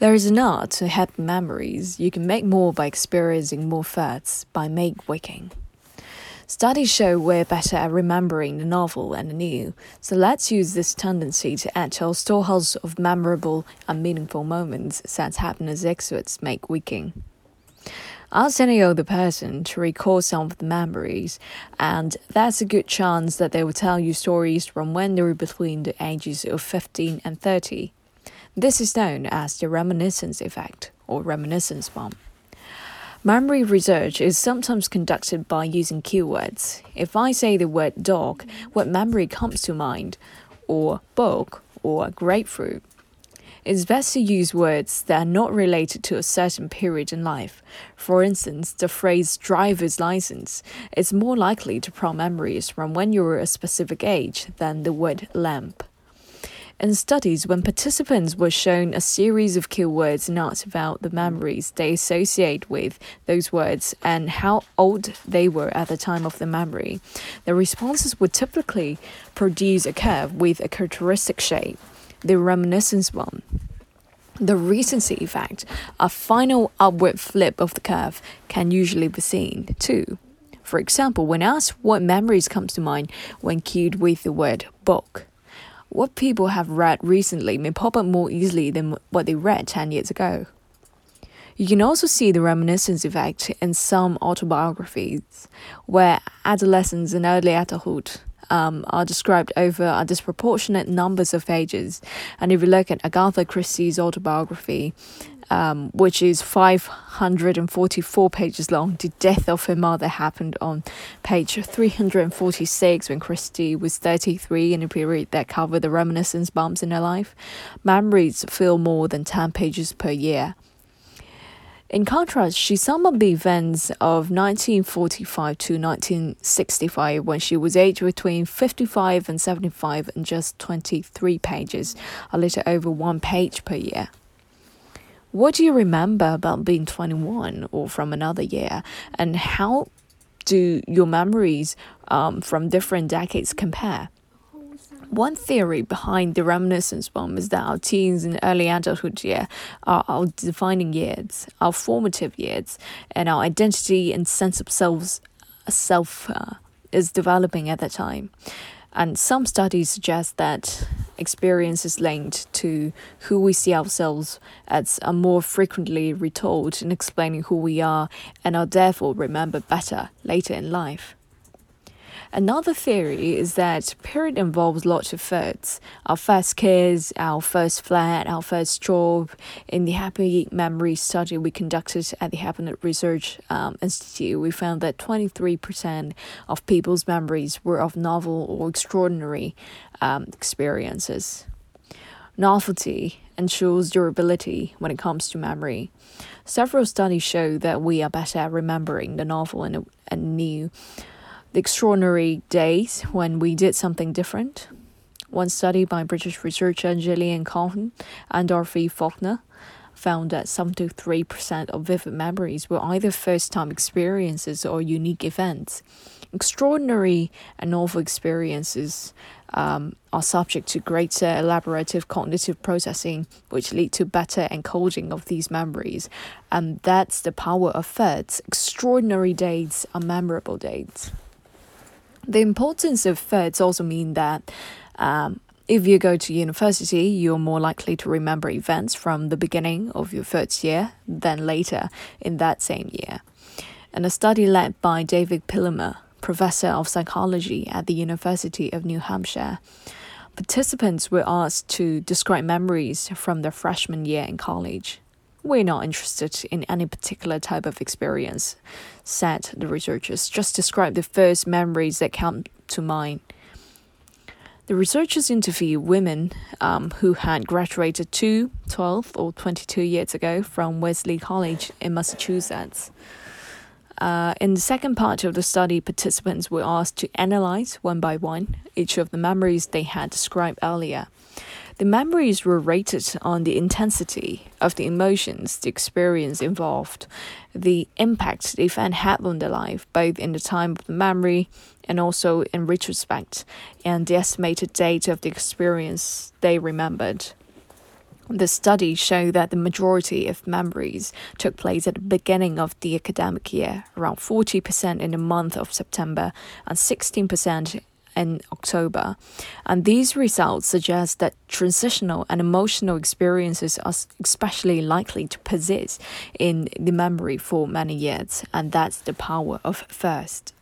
There is an art to happy memories. You can make more by experiencing more firsts by Meik Wiking. Studies show we're better at remembering the novel and the new, so let's use this tendency to add to our storehouse of memorable and meaningful moments since happiness experts Meik Wiking. Ask any other person to recall some of the memories, and there's a good chance that they will tell you stories from when they were between the ages of 15 and 30. This is known as the reminiscence effect or reminiscence bump. Memory research is sometimes conducted by using keywords. If I say the word dog, what memory comes to mind? Or book or grapefruit? It's best to use words that are not related to a certain period in life. For instance, the phrase driver's license is more likely to prompt memories from when you were a specific age than the word lamp. In studies, when participants were shown a series of keywords not about the memories they associate with those words and how old they were at the time of the memory, the responses would typically produce a curve with a characteristic shape, the reminiscence one. The recency effect, a final upward flip of the curve, can usually be seen too. For example, when asked what memories comes to mind when cued with the word book, what people have read recently may pop up more easily than what they read 10 years ago. You can also see the reminiscence effect in some autobiographies, where adolescence and early adulthood um, are described over a disproportionate numbers of pages. And if you look at Agatha Christie's autobiography, um, which is 544 pages long. The death of her mother happened on page 346 when Christie was 33 in a period that covered the reminiscence bumps in her life. Memories fill more than 10 pages per year. In contrast, she summed up the events of 1945 to 1965 when she was aged between 55 and 75 in just 23 pages, a little over one page per year. What do you remember about being 21 or from another year? And how do your memories um, from different decades compare? One theory behind the reminiscence bump is that our teens and early adulthood year are our defining years, our formative years, and our identity and sense of self, self uh, is developing at that time. And some studies suggest that experience is linked to who we see ourselves as are more frequently retold in explaining who we are and are therefore remembered better later in life. Another theory is that period involves lots of firsts. Our first kiss, our first flat, our first job. In the Happy Memory study we conducted at the Happiness Research um, Institute, we found that 23% of people's memories were of novel or extraordinary um, experiences. Novelty ensures durability when it comes to memory. Several studies show that we are better at remembering the novel and, and new the extraordinary days when we did something different. One study by British researcher Gillian Cohen and Dorothy Faulkner found that 73% of vivid memories were either first time experiences or unique events. Extraordinary and novel experiences um, are subject to greater elaborative cognitive processing, which lead to better encoding of these memories. And that's the power of firsts. Extraordinary dates are memorable dates. The importance of firsts also mean that um, if you go to university, you're more likely to remember events from the beginning of your first year than later in that same year. And a study led by David Pillemer, professor of psychology at the University of New Hampshire, participants were asked to describe memories from their freshman year in college. We're not interested in any particular type of experience, said the researchers. Just describe the first memories that come to mind. The researchers interviewed women um, who had graduated two, 12, or 22 years ago from Wellesley College in Massachusetts. Uh, in the second part of the study, participants were asked to analyze one by one each of the memories they had described earlier. The memories were rated on the intensity of the emotions the experience involved, the impact the event had on their life, both in the time of the memory and also in retrospect, and the estimated date of the experience they remembered. The study showed that the majority of memories took place at the beginning of the academic year, around 40% in the month of September and 16% in October. And these results suggest that transitional and emotional experiences are especially likely to persist in the memory for many years, and that's the power of first.